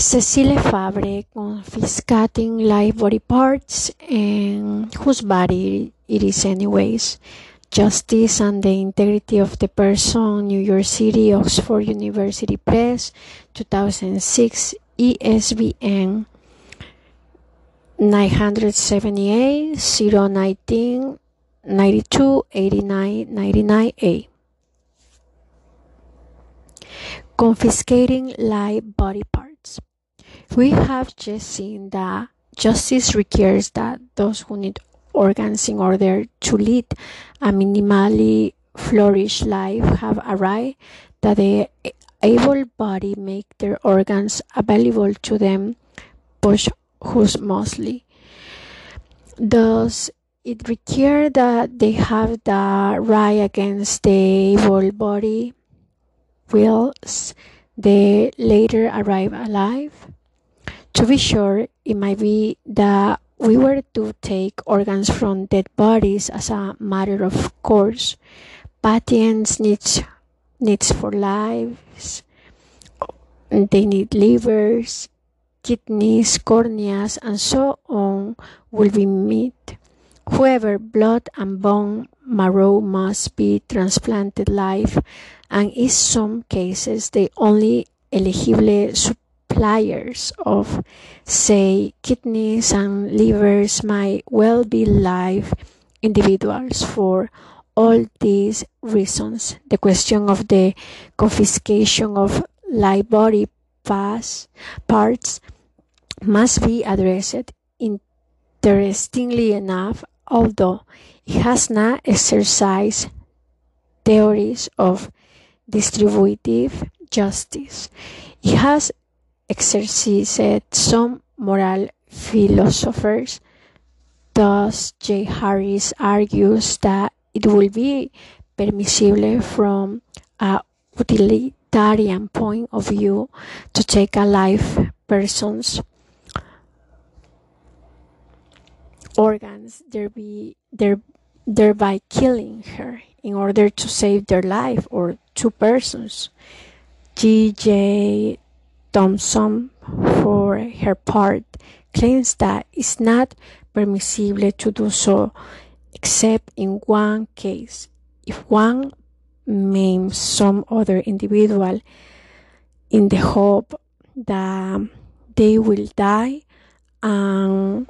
Cecile Fabre confiscating live body parts and whose body it is anyways. Justice and the integrity of the person, New York City, Oxford University Press, 2006, ISBN 978 019 92 89 99A. Confiscating live body parts. We have just seen that justice requires that those who need organs in order to lead a minimally flourished life have a right that the able body make their organs available to them posthumously. Thus, it requires that they have the right against the able body whilst they later arrive alive. To be sure, it might be that we were to take organs from dead bodies as a matter of course. Patients need needs for lives. They need livers, kidneys, corneas, and so on will be met. However, blood and bone marrow must be transplanted live, and in some cases, the only eligible suppliers of, say, kidneys and livers might well be live individuals. For all these reasons, the question of the confiscation of live body parts must be addressed. Interestingly enough, although it has not exercised theories of distributive justice, it has exercised some moral philosophers. Thus, J. Harris argues that it will be permissible from a utilitarian point of view to take a live person's organs, thereby, thereby killing her in order to save their life or two persons. G.J. Thomson, for her part, claims that it's not permissible to do so except in one case. If one maims some other individual in the hope that they will die and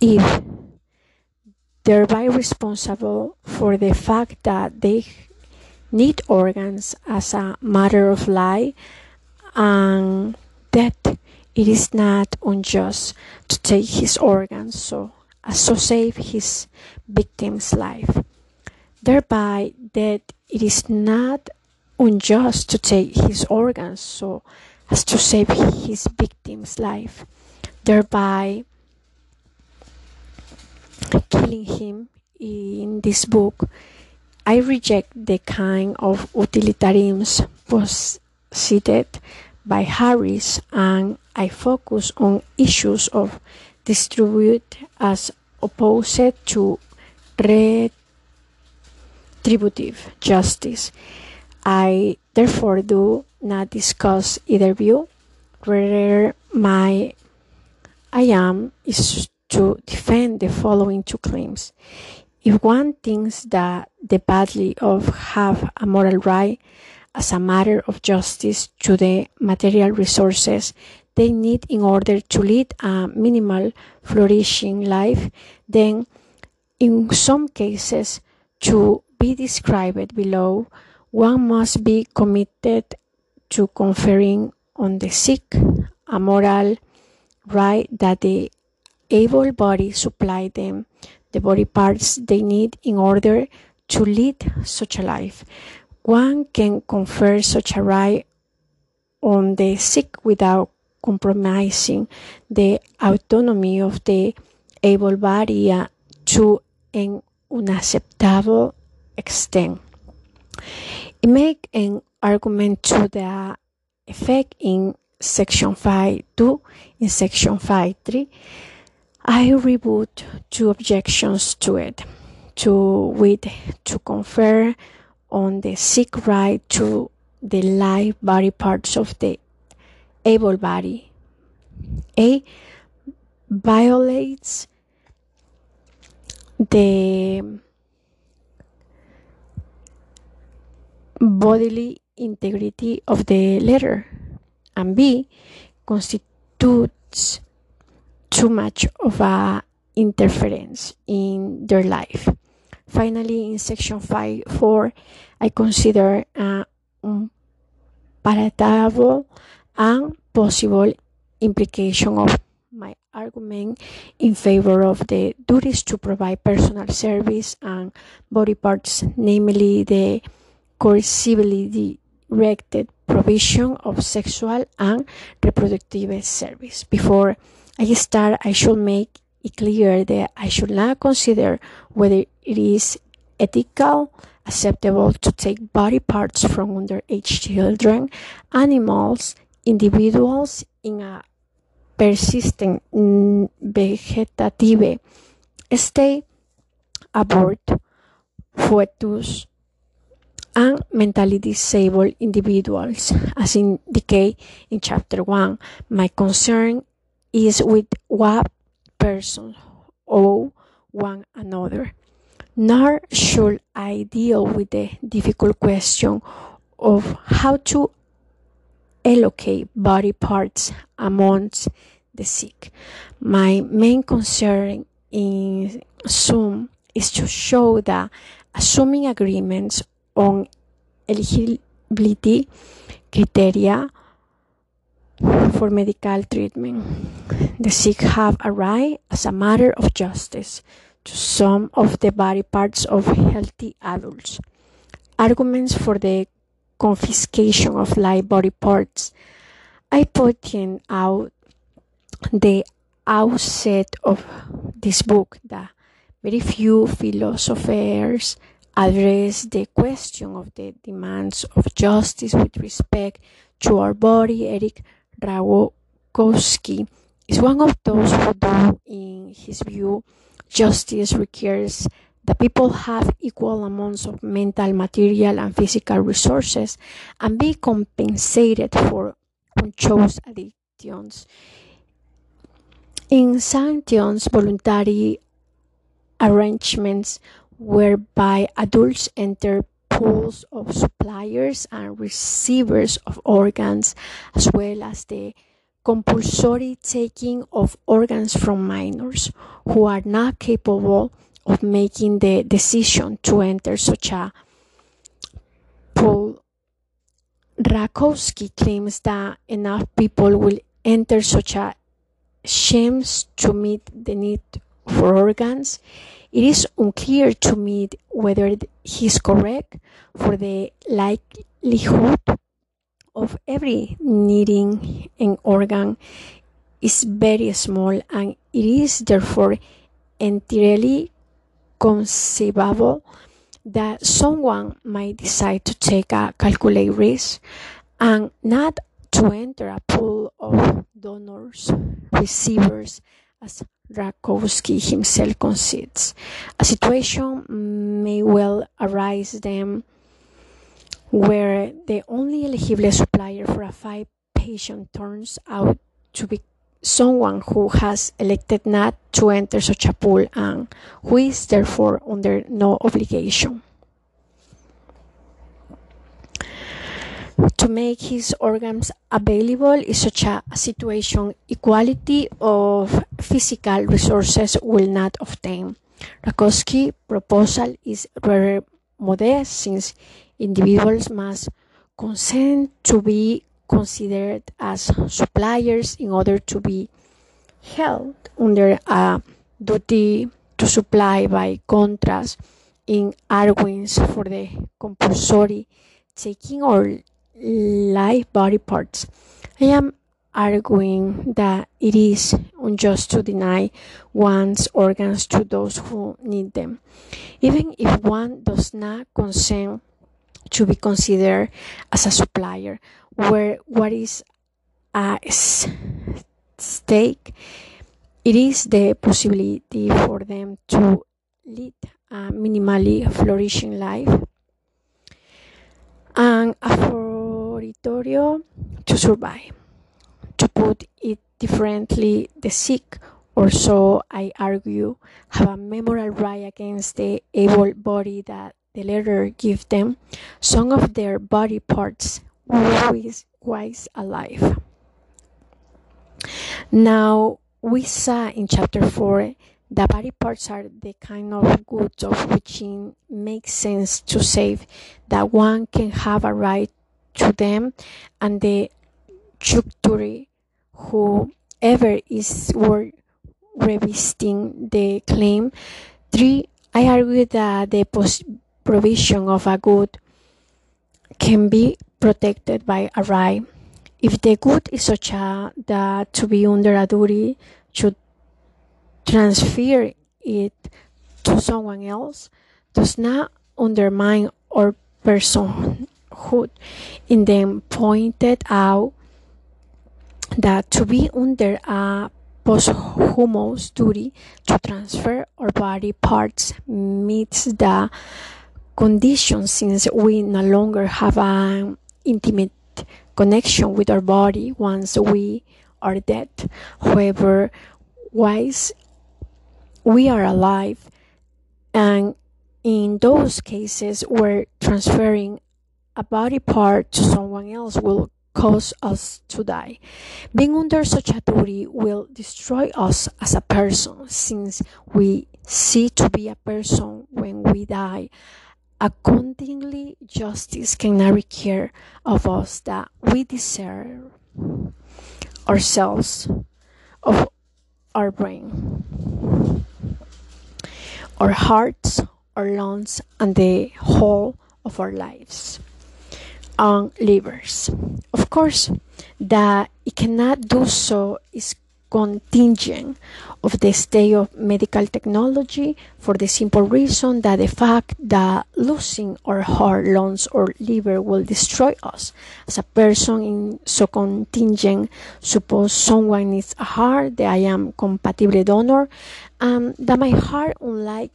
if thereby responsible for the fact that they need organs as a matter of life and that it is not unjust to take his organs so uh, as to save his victim's life. Thereby that it is not unjust to take his organs so as to save his victim's life. Thereby killing him in this book. I reject the kind of utilitarianism posited by Harris and I focus on issues of distribute as opposed to retributive justice. I therefore do not discuss either view. Rather, my I am is to defend the following two claims. If one thinks that the badly off have a moral right as a matter of justice to the material resources they need in order to lead a minimal flourishing life, then in some cases to be described below, one must be committed to conferring on the sick a moral right that the able body supply them the body parts they need in order to lead such a life. One can confer such a right on the sick without compromising the autonomy of the able body uh, to an unacceptable extent. It make an argument to the effect in section 5.2 in section 5.3 I reboot two objections to it to with to confer on the sick right to the live body parts of the able body. A violates the bodily integrity of the letter, and B constitutes too much of a interference in their life. Finally, in section 5 4, I consider uh, a palatable and possible implication of my argument in favor of the duties to provide personal service and body parts, namely the coercively directed provision of sexual and reproductive service. Before I start, I should make it clear that I should not consider whether it is ethical, acceptable to take body parts from underage children, animals, individuals in a persistent mm, vegetative state, abort, fetus, and mentally disabled individuals, as indicated in chapter 1. My concern is with what persons owe one another. Nor should I deal with the difficult question of how to allocate body parts amongst the sick. My main concern in sum is to show that assuming agreements on eligibility criteria for medical treatment. The sick have a right as a matter of justice to some of the body parts of healthy adults. Arguments for the confiscation of live body parts. I point out the outset of this book that very few philosophers address the question of the demands of justice with respect to our body. Eric Rakowski is one of those who do, in his view, justice requires that people have equal amounts of mental, material, and physical resources and be compensated for unchose addictions. In sanctions, voluntary arrangements whereby adults enter pools of suppliers and receivers of organs, as well as the compulsory taking of organs from minors who are not capable of making the decision to enter such a pool. Rakowski claims that enough people will enter such a schemes to meet the need for organs. It is unclear to me whether he is correct, for the likelihood of every needing an organ is very small, and it is therefore entirely conceivable that someone might decide to take a calculated risk and not to enter a pool of donors, receivers, as Rakowski himself concedes. A situation may well arise then where the only eligible supplier for a five patient turns out to be someone who has elected not to enter such a pool and who is therefore under no obligation to make his organs available in such a situation equality of physical resources will not obtain. Rakowski's proposal is rather modest since individuals must consent to be considered as suppliers in order to be held under a duty to supply by contrast in arguments for the compulsory taking or live body parts. I am arguing that it is unjust to deny one's organs to those who need them, even if one does not consent to be considered as a supplier, where what is at stake it is the possibility for them to lead a minimally flourishing life and a territorio to survive. To put it differently, the sick, or so I argue, have a moral right against the able body that the letter gives them, some of their body parts wise alive. Now we saw in chapter 4 the body parts are the kind of goods of which it makes sense to save that one can have a right to them and the juncture whoever is worth revisiting the claim. Three, I argue that the provision of a good can be protected by a right. If the good is such a that to be under a duty to transfer it to someone else does not undermine our personhood. In them pointed out that to be under a posthumous duty to transfer our body parts meets the condition since we no longer have an intimate connection with our body once we are dead. However, wise we are alive, and in those cases where transferring a body part to someone else will cause us to die. Being under such a duty will destroy us as a person, since we see to be a person when we die. Accordingly, justice cannot require of us that we deserve ourselves of our brain, our hearts, our lungs, and the whole of our lives on livers. Of course, that it cannot do so is contingent of the state of medical technology for the simple reason that the fact that losing our heart, lungs, or liver will destroy us as a person in so contingent. Suppose someone needs a heart that I am compatible donor, and that my heart, unlike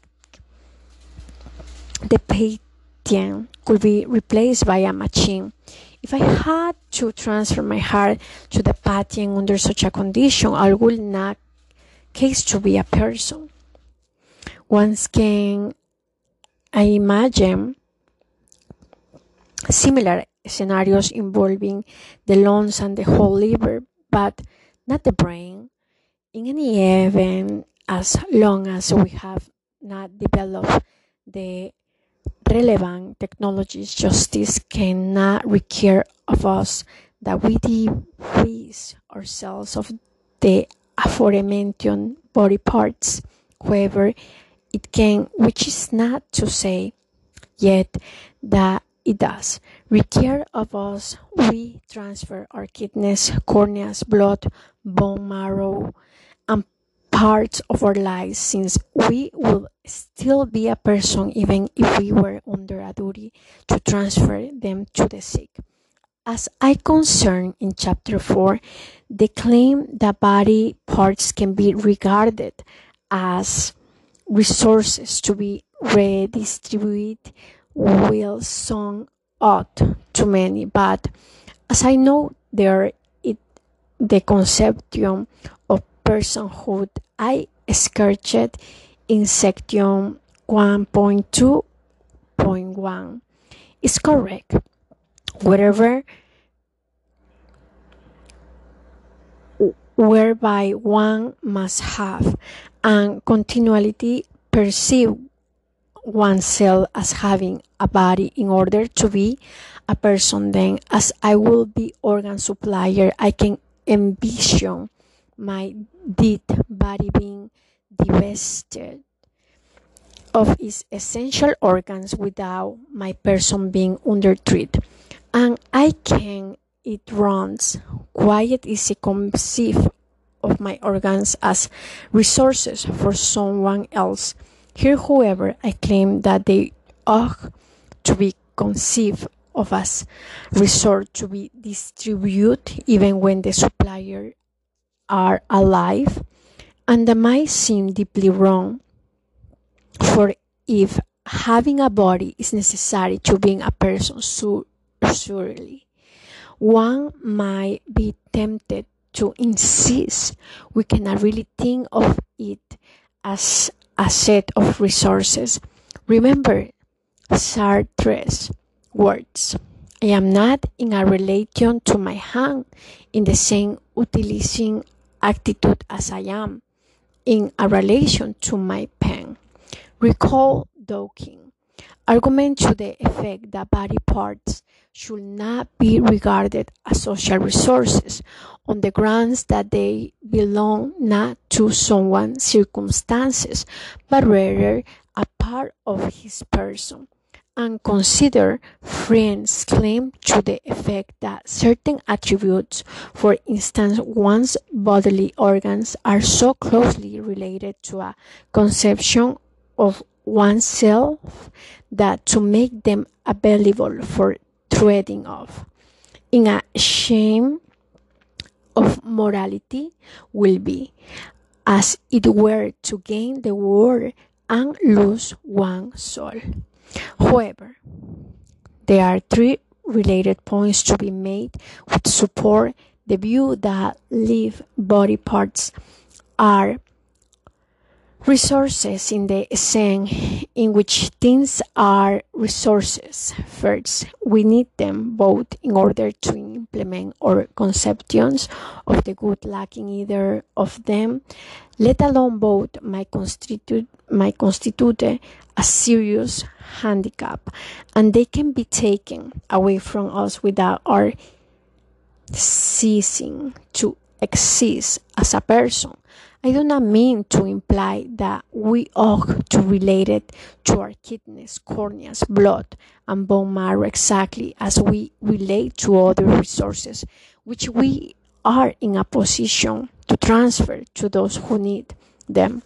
the patient, could be replaced by a machine. If I had to transfer my heart to the patient under such a condition, I would not case to be a person. Once can I imagine similar scenarios involving the lungs and the whole liver, but not the brain. In any event, as long as we have not developed the relevant technologies, justice cannot require of us that we divest ourselves of the aforementioned body parts. However, it can, which is not to say yet that it does, require of us we transfer our kidneys, corneas, blood, bone marrow, and parts of our lives since we will still be a person even if we were under a duty to transfer them to the sick. As I concern in chapter 4, the claim that body parts can be regarded as resources to be redistributed will sound odd to many, but as I know there it the conception of personhood I sketched in section 1.2.1 is correct. Whatever whereby one must have and continually perceive oneself as having a body in order to be a person then as I will be organ supplier I can envision my dead body being divested of its essential organs without my person being undertreated and I can it runs quiet easy conceive of my organs as resources for someone else. Here, however, I claim that they ought to be conceived of as resource to be distributed even when the supplier are alive, and that might seem deeply wrong. For if having a body is necessary to being a person, so surely one might be tempted to insist. We cannot really think of it as a set of resources. Remember Sartre's words. I am not in a relation to my hand in the same utilizing attitude as I am in a relation to my pen. Recall Dworkin's argument to the effect that body parts should not be regarded as social resources on the grounds that they belong not to someone's circumstances, but rather a part of his person and consider friends claim to the effect that certain attributes, for instance, one's bodily organs, are so closely related to a conception of oneself that to make them available for treading off in a shame of morality will be as it were to gain the world and lose one's soul. However, there are three related points to be made which support the view that live body parts are resources in the sense in which things are resources. First, we need them both in order to implement our conceptions of the good lacking either of them, let alone both might constitute, might constitute a serious handicap and they can be taken away from us without our ceasing to exist as a person. I do not mean to imply that we ought to relate it to our kidneys, corneas, blood, and bone marrow exactly as we relate to other resources, which we are in a position to transfer to those who need them,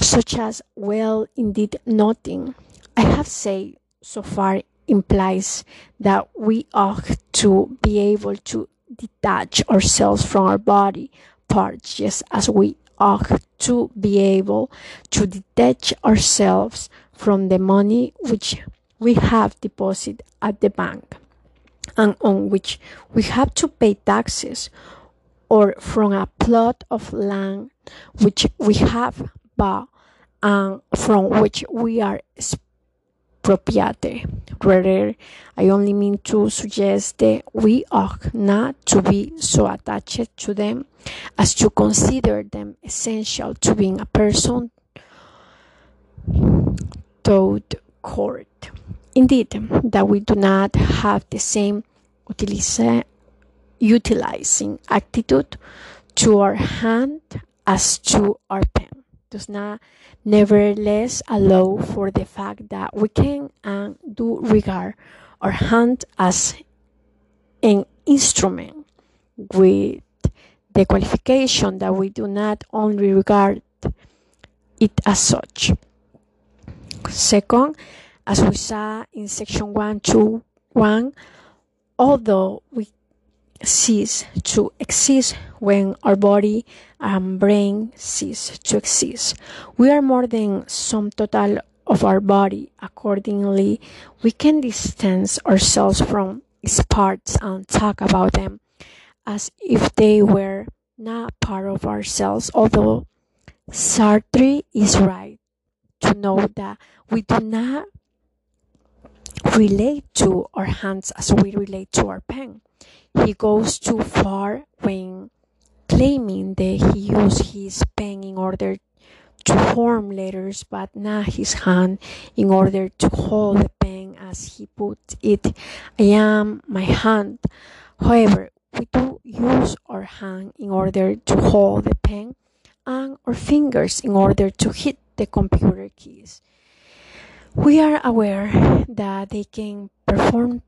such as, well, indeed, nothing. I have said so far implies that we ought to be able to detach ourselves from our body parts just as we ought to be able to detach ourselves from the money which we have deposited at the bank and on which we have to pay taxes or from a plot of land which we have bought and from which we are expropriated. Rather, I only mean to suggest that we ought not to be so attached to them as to consider them essential to being a person taught court. Indeed, that we do not have the same utiliza- utilizing attitude to our hand as to our pen does not nevertheless allow for the fact that we can and do regard our hand as an instrument with the qualification that we do not only regard it as such. Second, as we saw in section 121, although we cease to exist when our body and brain cease to exist. We are more than some total of our body. Accordingly, we can distance ourselves from its parts and talk about them as if they were not part of ourselves, although Sartre is right to know that we do not relate to our hands as we relate to our pen. He goes too far when claiming that he used his pen in order to form letters, but not his hand in order to hold the pen as he put it. I am my hand. However, we do use our hand in order to hold the pen and our fingers in order to hit the computer keys. We are aware that they can perform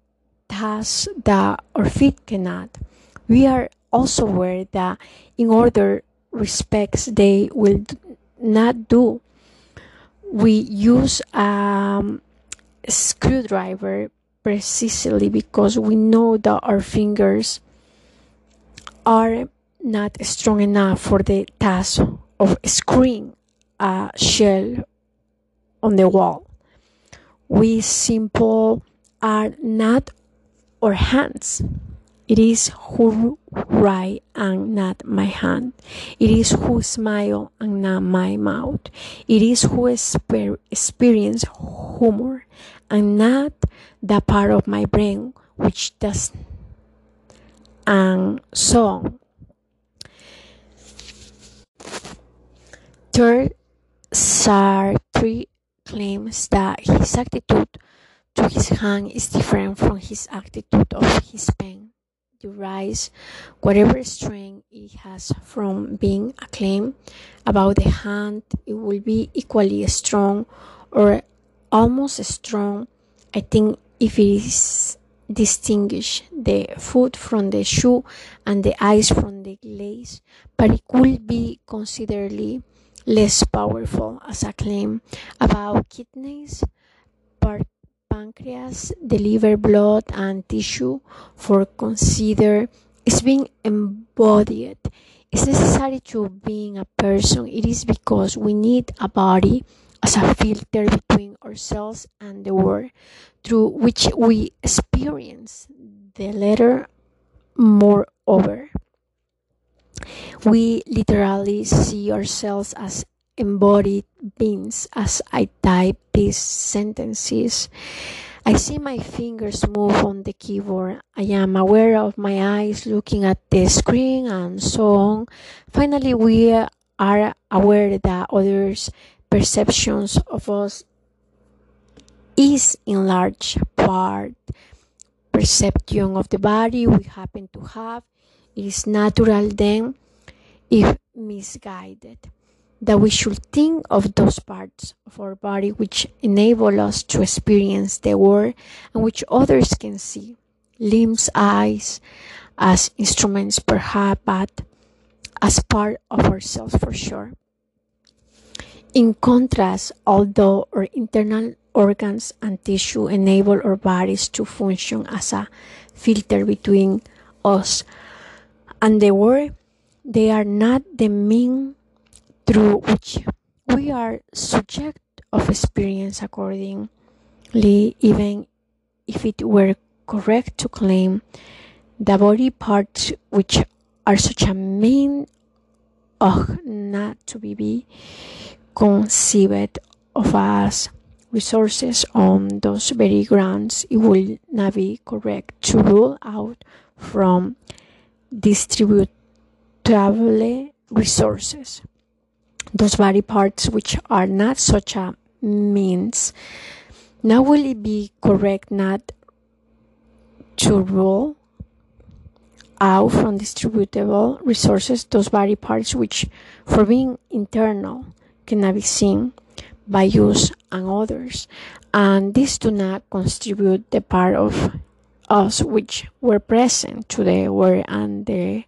tasks that our feet cannot. We are also aware that in other respects they will not do. We use a screwdriver precisely because we know that our fingers are not strong enough for the task of screwing a shell on the wall. We simple are not our hands It is who write and not my hand. It is who smile and not my mouth. It is who exper- experience humor and not the part of my brain which does and so on. Third, Sartre claims that his attitude to his hand is different from his attitude of his pen. Derives whatever strength it has from being acclaimed about the hand, it will be equally strong or almost strong. I think if it is distinguish the foot from the shoe and the eyes from the glaze, but it could be considerably less powerful as a claim about kidneys, pancreas, the liver, blood, and tissue for consider is being embodied. It's necessary to being a person. It is because we need a body as a filter between ourselves and the world through which we experience the letter moreover. We literally see ourselves as embodied beings as I type these sentences. I see my fingers move on the keyboard. I am aware of my eyes looking at the screen and so on. Finally, we are aware that others' perceptions of us is in large part perception of the body we happen to have it is natural then, if misguided, that we should think of those parts of our body which enable us to experience the world and which others can see. Limbs, eyes, as instruments perhaps, but as part of ourselves for sure. In contrast, although our internal organs and tissue enable our bodies to function as a filter between us and the world, they are not the mean through which we are subject of experience accordingly, even if it were correct to claim the body parts which are such a mean ought not to be conceived of as resources on those very grounds it will not be correct to rule out from distributable resources. Those body parts which are not such a means. Now, will it be correct not to rule out from distributable resources those body parts which, for being internal, cannot be seen by use and others, and these do not contribute the part of us which were present to the war and the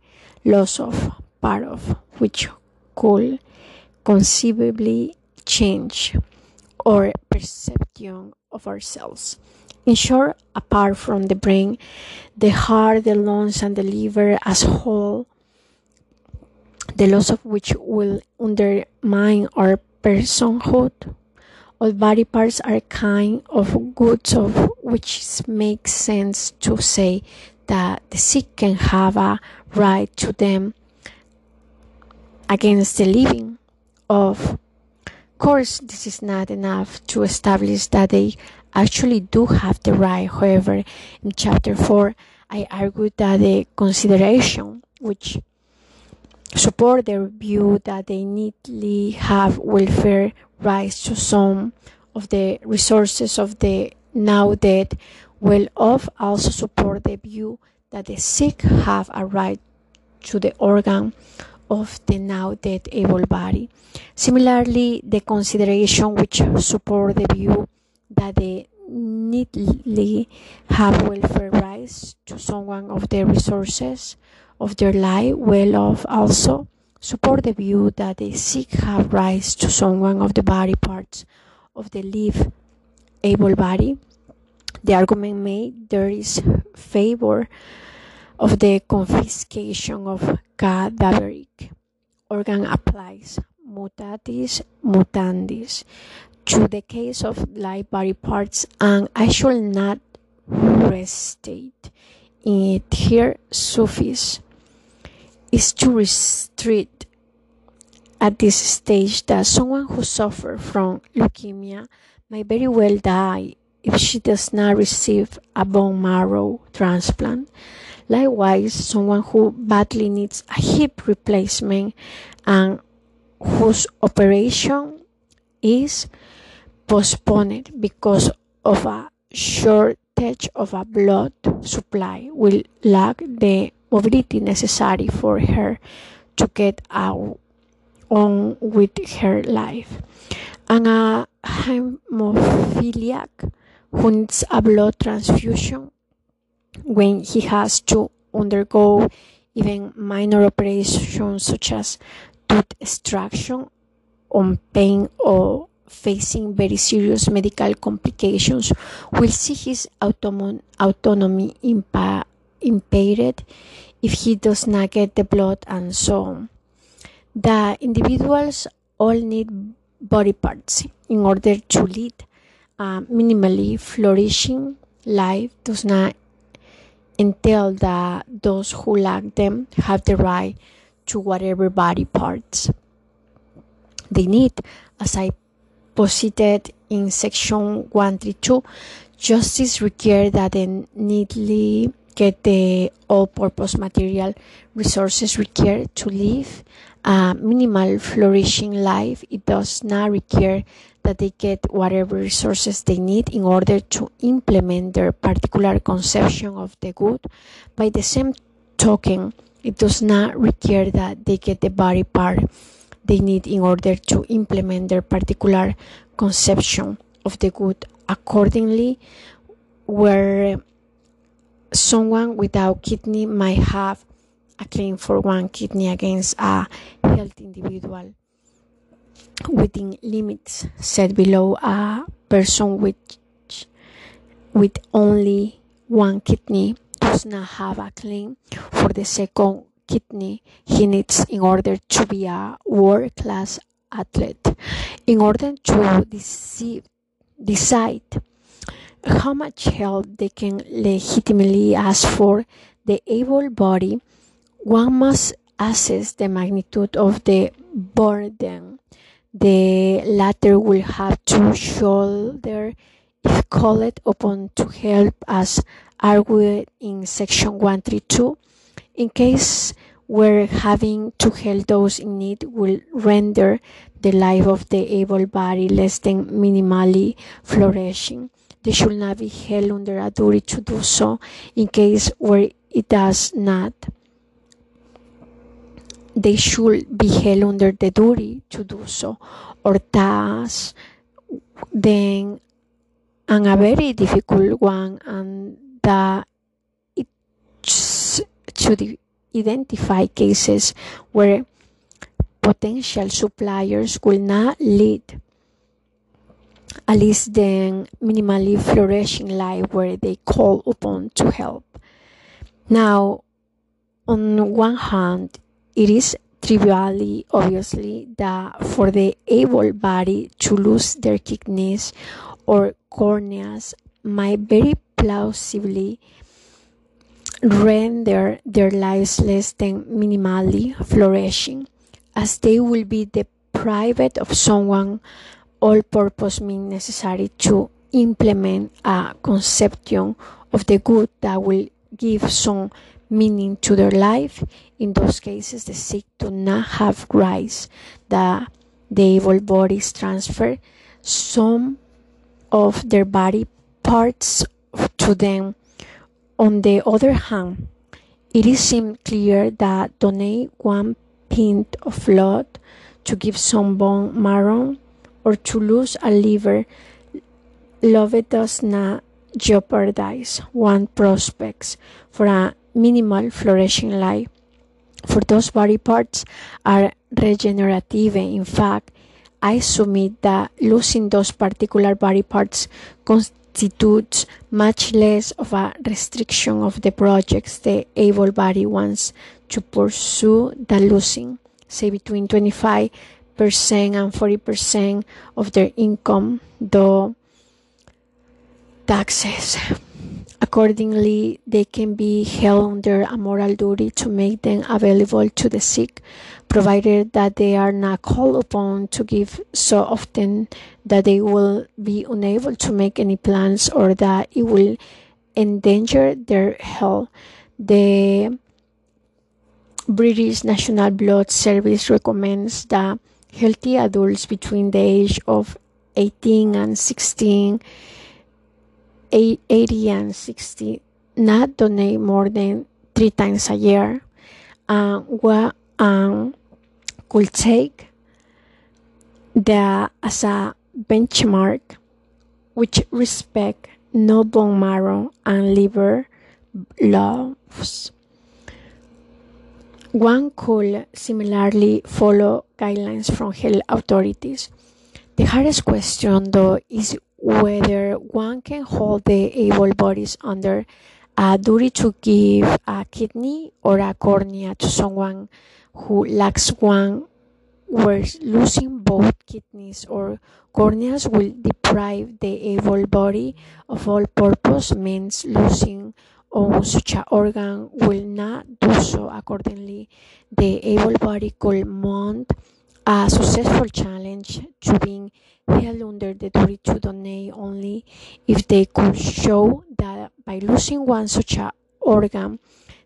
loss of part of which could conceivably change our perception of ourselves. In short, apart from the brain, the heart, the lungs, and the liver as whole, the loss of which will undermine our personhood, all body parts are kind of goods of which makes sense to say that the sick can have a right to them against the living. Of course, this is not enough to establish that they actually do have the right. However, in chapter 4, I argued that the consideration which support their view that they needly have welfare rights to some of the resources of the now dead well off also support the view that the sick have a right to the organ of the now dead able body. Similarly, the consideration which support the view that the needly have welfare rights to someone of the resources of their life well off also support the view that the sick have rights to someone of the body parts of the live able body. The argument made there is favor of the confiscation of cadaveric organ applies mutatis mutandis to the case of live body parts and I shall not restate in here Sufis is to restrict at this stage that someone who suffers from leukemia may very well die if she does not receive a bone marrow transplant. Likewise, someone who badly needs a hip replacement and whose operation is postponed because of a shortage of a blood supply will lack the mobility necessary for her to get on with her life. And a hemophiliac who needs a blood transfusion when he has to undergo even minor operations such as tooth extraction on pain or facing very serious medical complications will see his autonomy impa- impaired if he does not get the blood and so on. The individuals all need body parts in order to lead a minimally flourishing life does not entail that those who lack them have the right to whatever body parts they need. As i posited in section 132 justice requires that they neatly get the all-purpose material resources required to live a minimal flourishing life. It does not require that they get whatever resources they need in order to implement their particular conception of the good. By the same token, it does not require that they get the body part they need in order to implement their particular conception of the good. Accordingly, where someone without kidney might have a claim for one kidney against a healthy individual within limits set below a person with with only one kidney does not have a claim for the second kidney he needs in order to be a world class athlete. In order to deceive, decide how much help they can legitimately ask for the able body one must assess the magnitude of the burden the latter will have to shoulder if called upon to help as argued in section 132 in case where having to help those in need will render the life of the able body less than minimally flourishing. They should not be held under a duty to do so in case where it does not they should be held under the duty to do so, or thus then and a very difficult one and that it should identify cases where potential suppliers will not lead at least then minimally flourishing life where they call upon to help. Now, on one hand, it is trivially obviously that for the able body to lose their kidneys or corneas might very plausibly render their lives less than minimally flourishing, as they will be deprived of someone all purpose means necessary to implement a conception of the good that will give some meaning to their life. In those cases, the sick do not have rights that the able bodies transfer some of their body parts to them. On the other hand, it is seemed clear that donate one pint of blood to give some bone marrow or to lose a liver, love does not jeopardize one prospects for a minimal flourishing life. For those body parts are regenerative. In fact, I submit that losing those particular body parts constitutes much less of a restriction of the projects the able body wants to pursue than losing, say, between 25% and 40% of their income, though taxes Accordingly, they can be held under a moral duty to make them available to the sick, provided that they are not called upon to give so often that they will be unable to make any plans or that it will endanger their health. The British National Blood Service recommends that healthy adults between the age of 18 and 16 80 and 60 not donate more than three times a year and what um, could take that as a benchmark which respect no bone marrow and liver loss. One could similarly follow guidelines from health authorities. The hardest question, though, is whether one can hold the able bodies under a duty to give a kidney or a cornea to someone who lacks one, where losing both kidneys or corneas will deprive the able body of all purpose means losing on such an organ will not do so. Accordingly the able body could mount a successful challenge to being held under the duty to donate only if they could show that by losing one such organ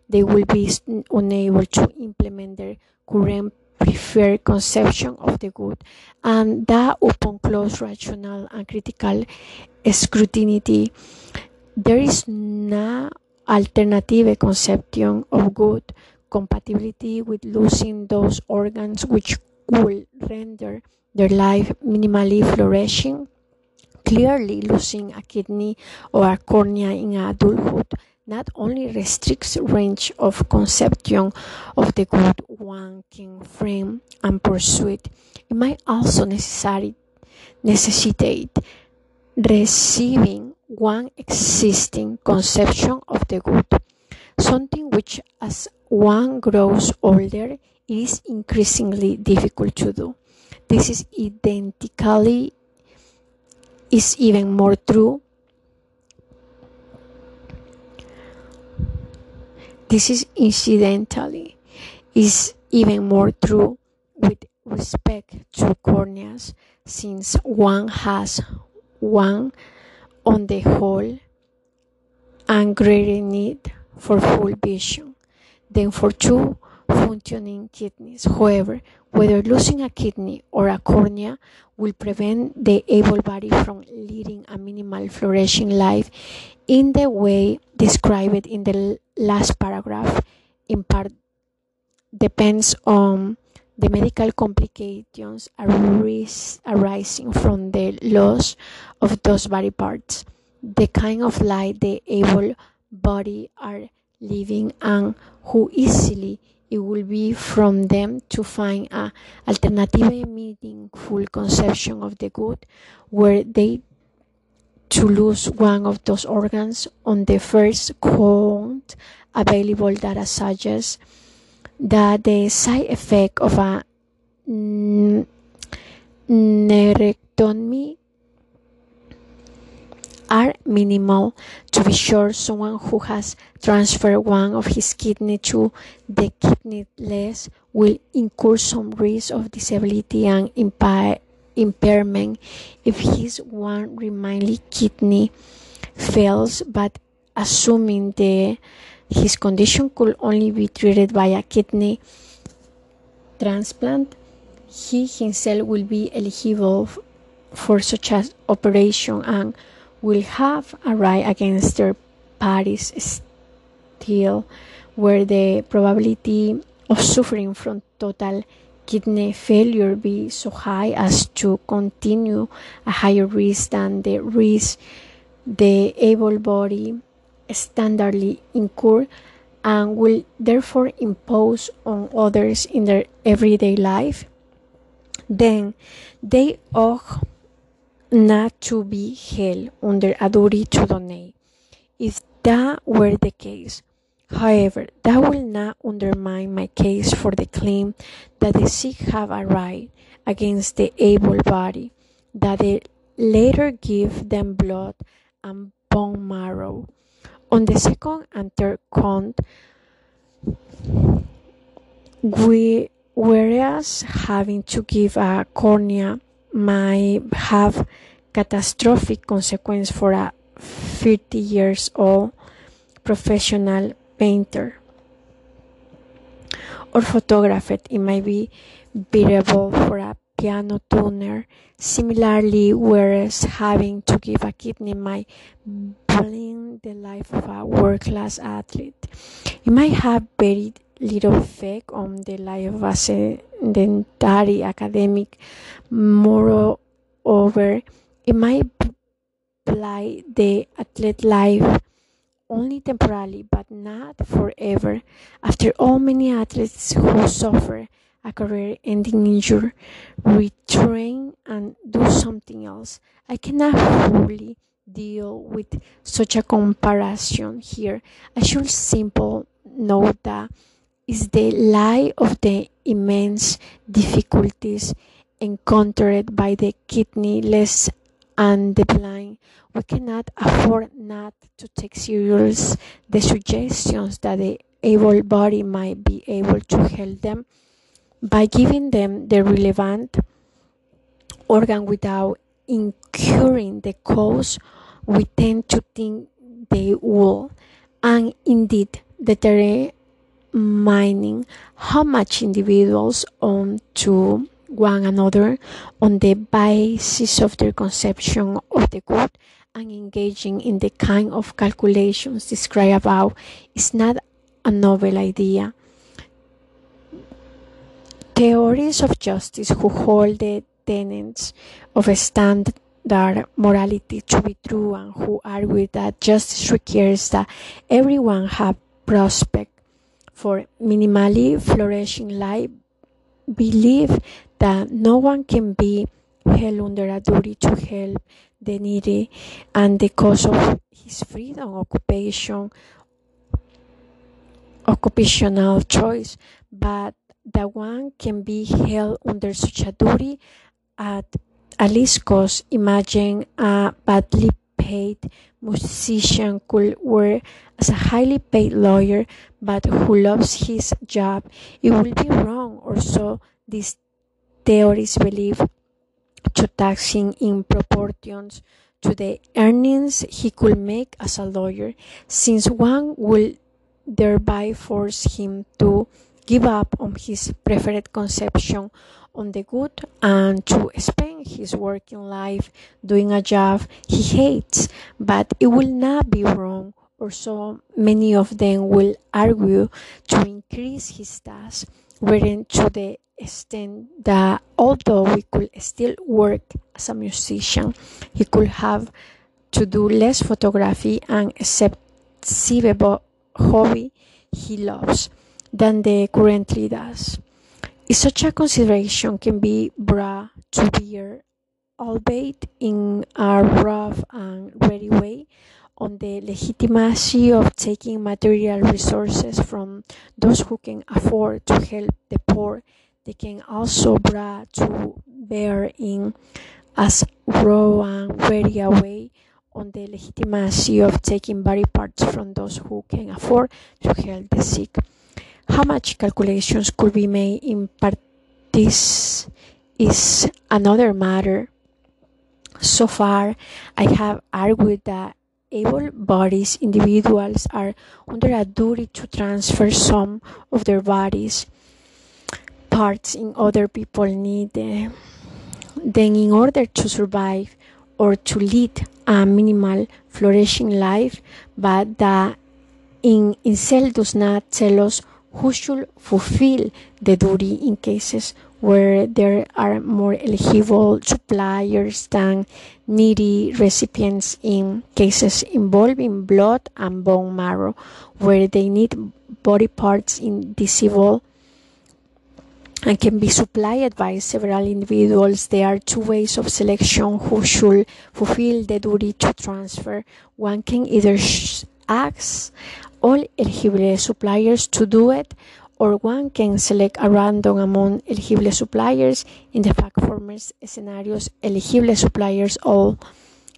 they will be unable to implement their current preferred conception of the good. And that upon close rational and critical scrutiny there is no alternative conception of good compatibility with losing those organs which will render their life minimally flourishing. Clearly, losing a kidney or a cornea in adulthood not only restricts range of conception of the good one can frame and pursue it, it might also necessary, necessitate receiving one existing conception of the good, something which, as one grows older, is increasingly difficult to do. This is identically is even more true. This is incidentally is even more true with respect to corneas since one has one on the whole and greater need for full vision than for two functioning kidneys. However, whether losing a kidney or a cornea will prevent the able body from leading a minimal flourishing life in the way described in the last paragraph, in part depends on the medical complications arising from the loss of those body parts, the kind of life the able body are living, and who easily it will be from them to find a alternative meaningful conception of the good were they to lose one of those organs on the first count available data suggests that the side effect of a nephrectomy are minimal. To be sure, someone who has transferred one of his kidney to the kidneyless will incur some risk of disability and impair impairment if his one remaining kidney fails, but assuming the his condition could only be treated by a kidney transplant, he himself will be eligible for such an operation and will have a right against their parties still, where the probability of suffering from total kidney failure be so high as to continue a higher risk than the risk the able body standardly incur and will therefore impose on others in their everyday life, then they ought not to be held under a duty to donate. If that were the case, however, that will not undermine my case for the claim that the sick have a right against the able body, that they later give them blood and bone marrow, On the second and third count, we, whereas having to give a cornea might have catastrophic consequence for a 50 years old professional painter or photographer. It might be bearable for a piano tuner. Similarly, whereas having to give a kidney might blind the life of a world class athlete, it might have very little effect on the life of a sedentary academic. Moreover, it might blight the athlete life only temporarily but not forever. After all, many athletes who suffer a career ending injury retrain and do something else. I cannot fully deal with such a comparison here. I should simply note that is the lie of the immense difficulties encountered by the kidneyless and the blind. We cannot afford not to take serious the suggestions that the able body might be able to help them by giving them the relevant organ without incurring the cost we tend to think they will, and indeed determining how much individuals own to one another on the basis of their conception of the good and engaging in the kind of calculations described above is not a novel idea. Theories of justice who hold the tenets of a standard morality to be true and who argue that justice requires that everyone have prospect for minimally flourishing life believe that no one can be held under a duty to help the needy and the cause of his freedom occupation occupational choice. But that one can be held under such a duty at a least cost imagine a badly paid musician could work as a highly paid lawyer but who loves his job it would be wrong. Or so these theories believe to taxing in proportions to the earnings he could make as a lawyer, since one will thereby force him to give up on his preferred conception on the good and to spend his working life doing a job he hates. But it will not be wrong, or so many of them will argue, to increase his task, wherein to the extent that although we could still work as a musician, he could have to do less photography and except hobby he loves than the currently does. If such a consideration can be brought to bear, albeit in a rough and ready way, on the legitimacy of taking material resources from those who can afford to help the poor they can also brought to bear in as raw and very way on the legitimacy of taking body parts from those who can afford to help the sick. How much calculations could be made in this is another matter. So far, I have argued that able bodies individuals are under a duty to transfer some of their bodies parts in other people need uh, then in order to survive or to lead a minimal flourishing life but that in itself does not tell us who should fulfill the duty in cases where there are more eligible suppliers than needy recipients in cases involving blood and bone marrow where they need body parts in indivisible and can be supplied by several individuals. There are two ways of selection who should fulfill the duty to transfer. One can either ask all eligible suppliers to do it, or one can select a random among eligible suppliers. In the fact formers scenarios, eligible suppliers all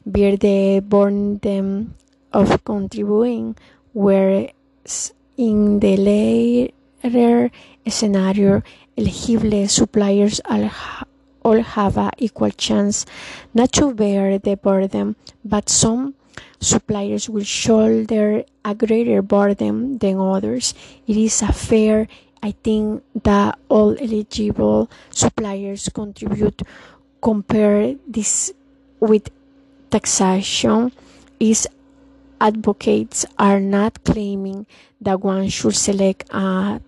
bear the burden of contributing, whereas in the latter scenario, eligible suppliers all have an equal chance not to bear the burden, but some suppliers will shoulder a greater burden than others. It is a fair, I think, that all eligible suppliers contribute. Compare this with taxation is advocates are not claiming that one should select at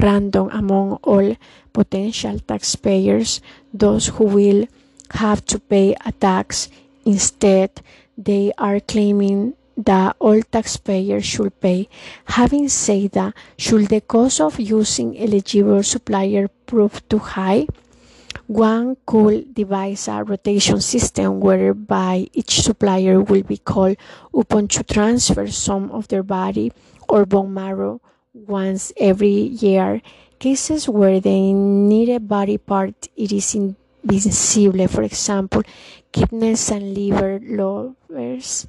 random among all potential taxpayers those who will have to pay a tax. Instead, they are claiming that all taxpayers should pay. Having said that, should the cost of using eligible supplier prove too high? One could devise a rotation system whereby each supplier will be called upon to transfer some of their body or bone marrow once every year. Cases where they need a body part it is invisible, for example, kidneys and liver lobes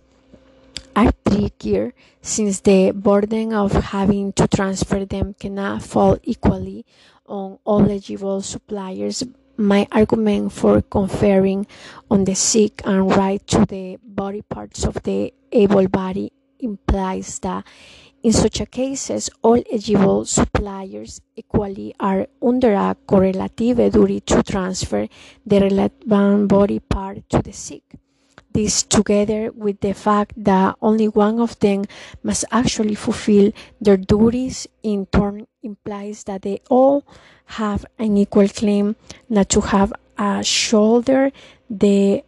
are trickier since the burden of having to transfer them cannot fall equally on all eligible suppliers my argument for conferring on the sick and right to the body parts of the able body implies that in such a cases all eligible suppliers equally are under a correlative duty to transfer the relevant body part to the sick this together with the fact that only one of them must actually fulfill their duties in turn implies that they all have an equal claim not to have a shoulder the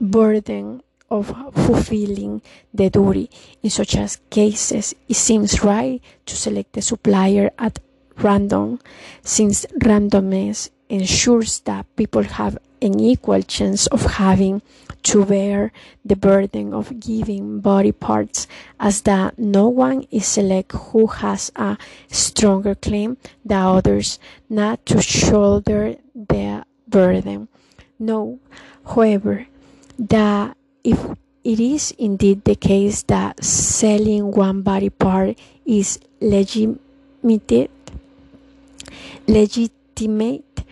burden of fulfilling the duty. In such as cases, it seems right to select the supplier at random, since randomness ensures that people have an equal chance of having to bear the burden of giving body parts as that no one is selected who has a stronger claim than others not to shoulder the burden. No, however, that if it is indeed the case that selling one body part is legitimate, legitimate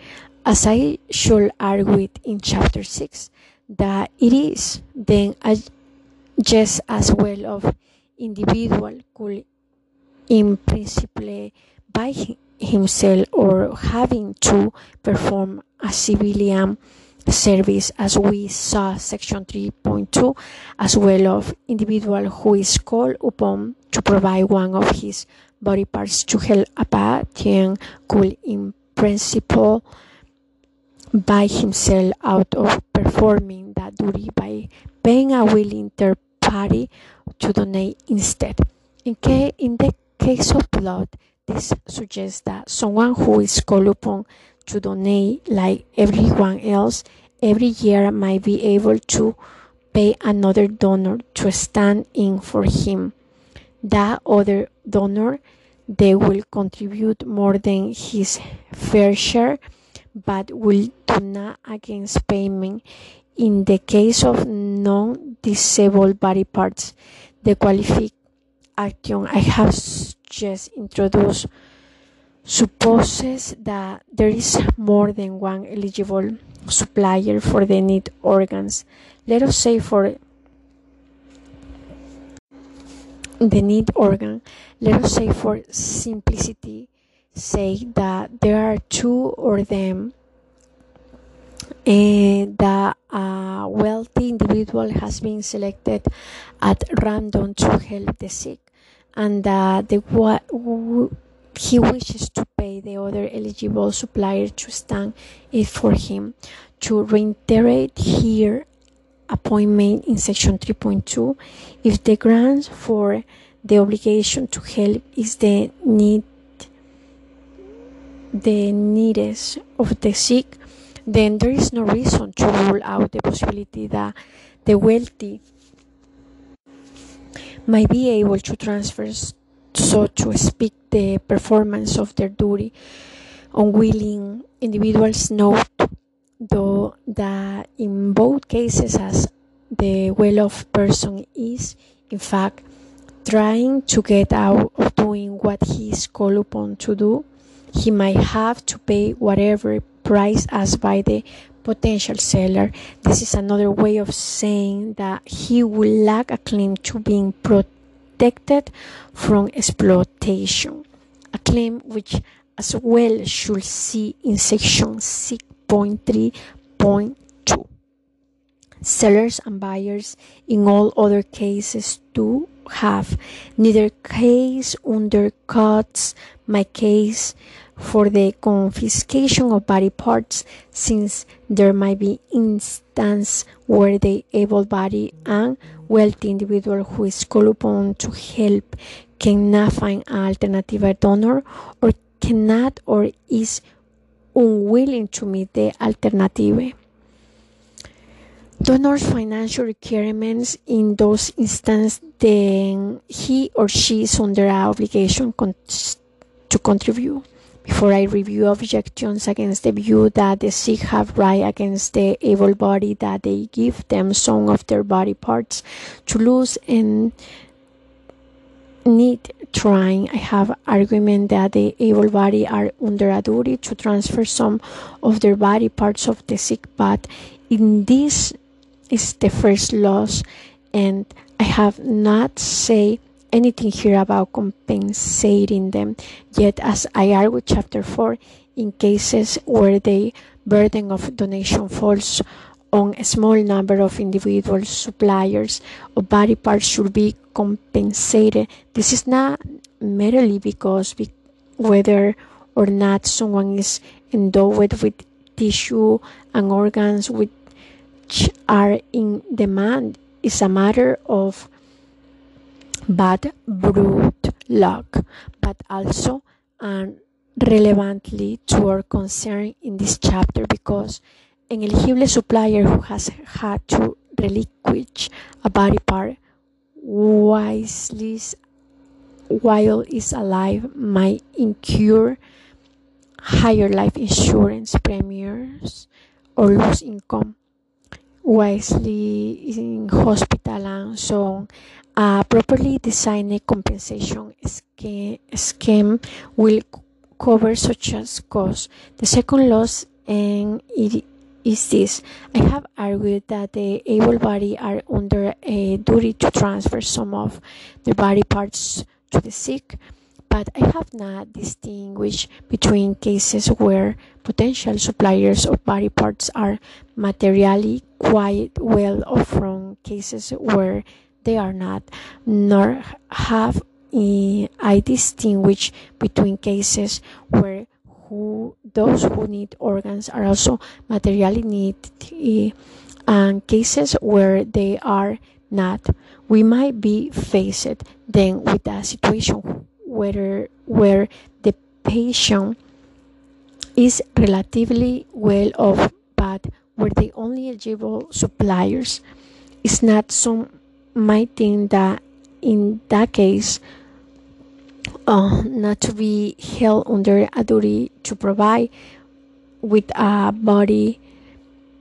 as I shall argue in chapter 6, that it is then just as well of individual could in principle by himself or having to perform a civilian service as we saw section 3.2 as well of individual who is called upon to provide one of his body parts to help a patient could in principle by himself out of performing that duty by paying a willing third party to donate instead. In, ca- in the case of blood, this suggests that someone who is called upon to donate, like everyone else, every year might be able to pay another donor to stand in for him. That other donor, they will contribute more than his fair share but will do not against payment in the case of non-disabled body parts. The qualified action I have just introduced supposes that there is more than one eligible supplier for the need organs. Let us say for the need organ, let us say for simplicity say that there are two or them and that a wealthy individual has been selected at random to help the sick and that the he wishes to pay the other eligible supplier to stand it for him. To reiterate here appointment in section 3.2 if the grounds for the obligation to help is the need the needs of the sick, then there is no reason to rule out the possibility that the wealthy might be able to transfer, so to speak, the performance of their duty. Unwilling individuals note, though, that in both cases, as the well off person is In fact, trying to get out of doing what he is called upon to do, he might have to pay whatever price asked by the potential seller. This is another way of saying that he will lack a claim to being protected from exploitation, a claim which as well should see in section 6.3.2. Sellers and buyers in all other cases do have. Neither case undercuts my case for the confiscation of body parts since there might be instances where the able-bodied and wealthy individual who is called upon to help cannot find an alternative donor or cannot or is unwilling to meet the alternative. Donor's financial requirements in those instances, then he or she is under obligation to contribute. Before I review objections against the view that the sick have right against the able body that they give them some of their body parts to lose and need trying, I have argument that the able body are under a duty to transfer some of their body parts of the sick, but in this is the first loss, and I have not say anything here about compensating them. Yet, as I argue chapter four, in cases where the burden of donation falls on a small number of individual suppliers of body parts should be compensated. This is not merely because be- whether or not someone is endowed with tissue and organs which are in demand is a matter of bad brute luck, but also and relevantly to our concern in this chapter because an eligible supplier who has had to relinquish a body part wisely while is alive might incur higher life insurance premiums or lose income wisely in hospital and so on. A properly designed compensation scheme will cover such as costs. The second loss and it is this. I have argued that the able body are under a duty to transfer some of the body parts to the sick, but I have not distinguished between cases where potential suppliers of body parts are materially quite well off from cases where they are not, nor have I distinguished between cases where who those who need organs are also materially needy and cases where they are not. We might be faced then with a situation where where the patient is relatively well off but where the only eligible suppliers is not some might think that in that case uh, not to be held under a duty to provide with a body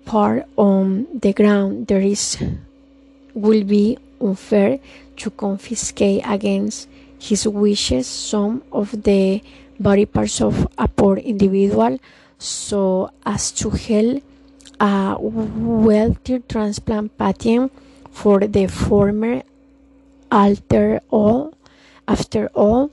part on the ground there is will be unfair to confiscate against his wishes some of the body parts of a poor individual. So as to help a wealthy transplant patient for the former alter all after all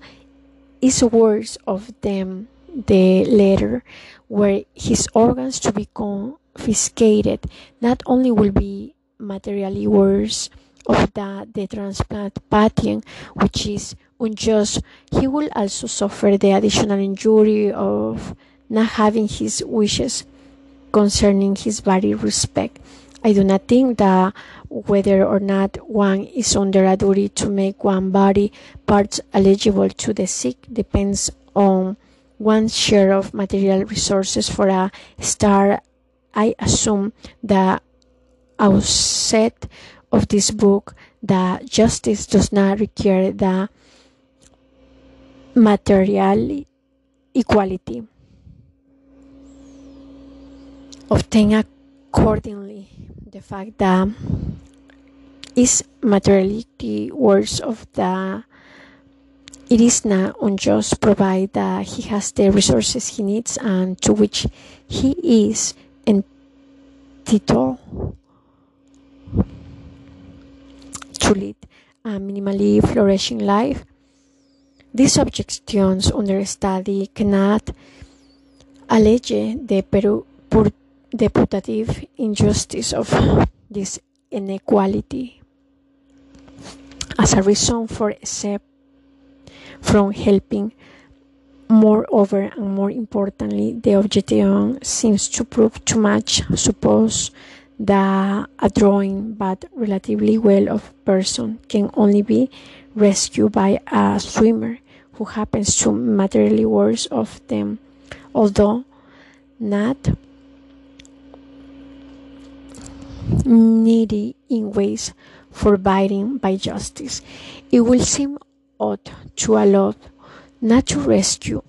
is worse of them the latter where his organs to be confiscated not only will be materially worse of that the transplant patient which is unjust he will also suffer the additional injury of not having his wishes concerning his body respect. I do not think that whether or not one is under a duty to make one body parts eligible to the sick depends on one's share of material resources for a start. I assume the outset of this book that justice does not require the material equality. Obtain accordingly the fact that is materiality words of the it is not unjust provide that he has the resources he needs and to which he is entitled to lead a minimally flourishing life. These objections under study cannot allege the, peru, pur, the putative injustice of this inequality as a reason for except from helping. Moreover, and more importantly, the objection seems to prove too much. Suppose that a drawing but relatively well off person can only be rescued by a swimmer who happens to materially worse of them, although not needy in ways forbidding by justice. It will seem odd to allow not to rescue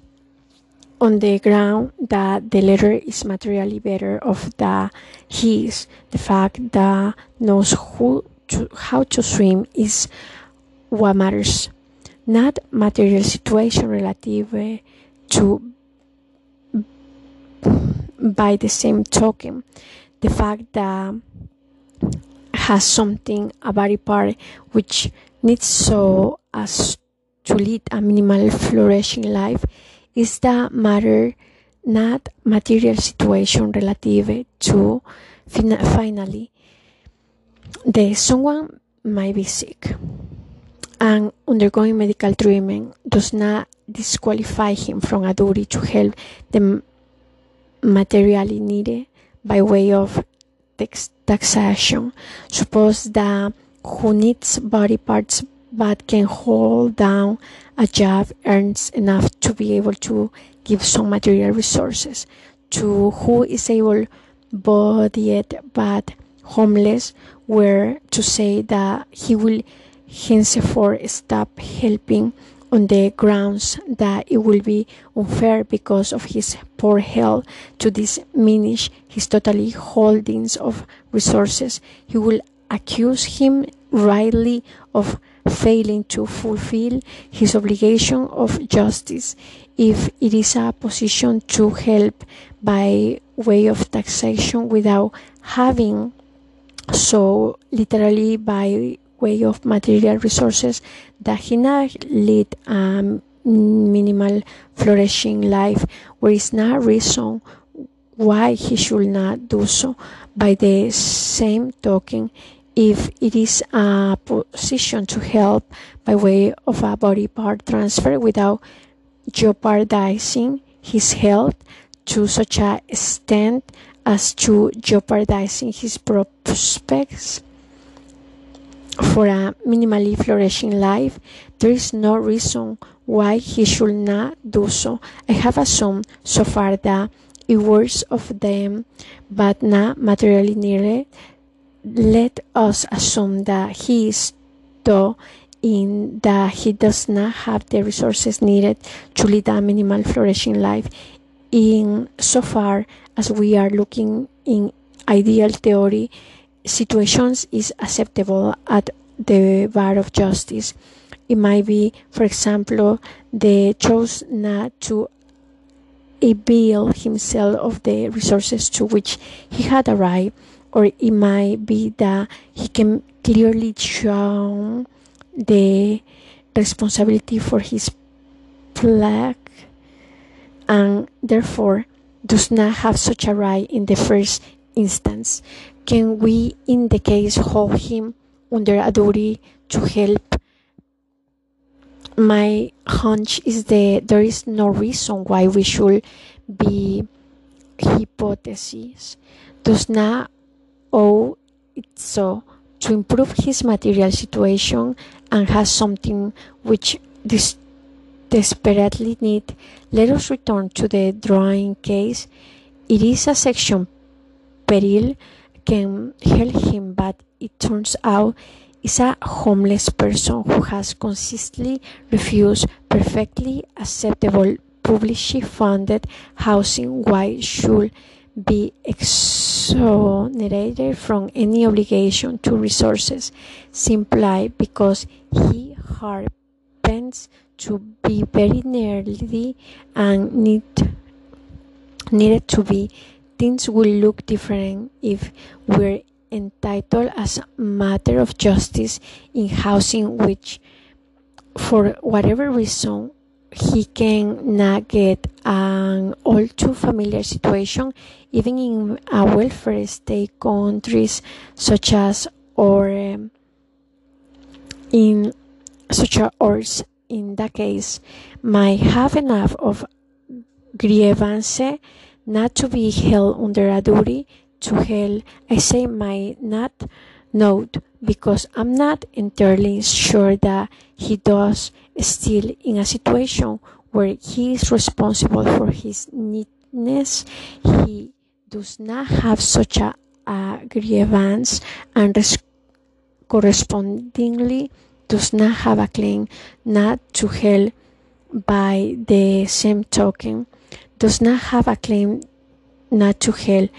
on the ground that the letter is materially better of the his the fact that knows who to, how to swim is what matters not material situation relative eh, to by the same token the fact that has something a body part which needs so as to lead a minimal flourishing life is the matter not material situation relative to fin- finally the someone might be sick and undergoing medical treatment does not disqualify him from a duty to help the materially needed by way of taxation. Suppose that who needs body parts but can hold down a job earns enough to be able to give some material resources to who is able bodied but homeless were to say that he will henceforth stop helping on the grounds that it will be unfair because of his poor health to diminish his totally holdings of resources. He will accuse him rightly of failing to fulfill his obligation of justice if it is a position to help by way of taxation without having so literally by way of material resources that he not lead a minimal flourishing life where is no reason why he should not do so. By the same token if it is a position to help by way of a body part transfer without jeopardizing his health to such a extent as to jeopardizing his prospects for a minimally flourishing life, there is no reason why he should not do so. I have assumed so far that it works of them, but not materially needed. Let us assume that he is though in that he does not have the resources needed to lead a minimal flourishing life in so far as we are looking in ideal theory situations is acceptable at the bar of justice. It might be, for example, the chose not to avail himself of the resources to which he had arrived, or it might be that he can clearly show the responsibility for his plague and therefore does not have such a right in the first instance. Can we, in the case, hold him under a duty to help? My hunch is that there is no reason why we should be hypothesis does not owe it so to improve his material situation and has something which this desperately need. Let us return to the drawing case. It is a section peril can help him, but it turns out is a homeless person who has consistently refused perfectly acceptable publicly funded housing. Why should be exonerated from any obligation to resources simply because he happens to be very nearly and need needed to be things will look different if we're entitled as a matter of justice in housing which for whatever reason he can not get an all too familiar situation even in a welfare state countries such as or um, in such as in that case might have enough of grievance not to be held under a duty to help. I say might not note because I'm not entirely sure that he does still in a situation where he is responsible for his neatness. He does not have such a, a grievance and correspondingly does not have a claim not to help by the same token does not have a claim not to help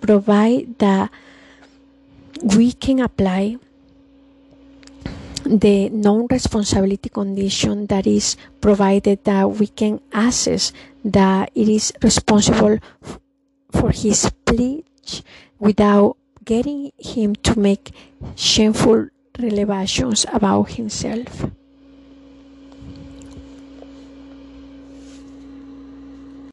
provide that we can apply the non-responsibility condition that is provided that we can assess that it is responsible for his pledge without getting him to make shameful revelations about himself.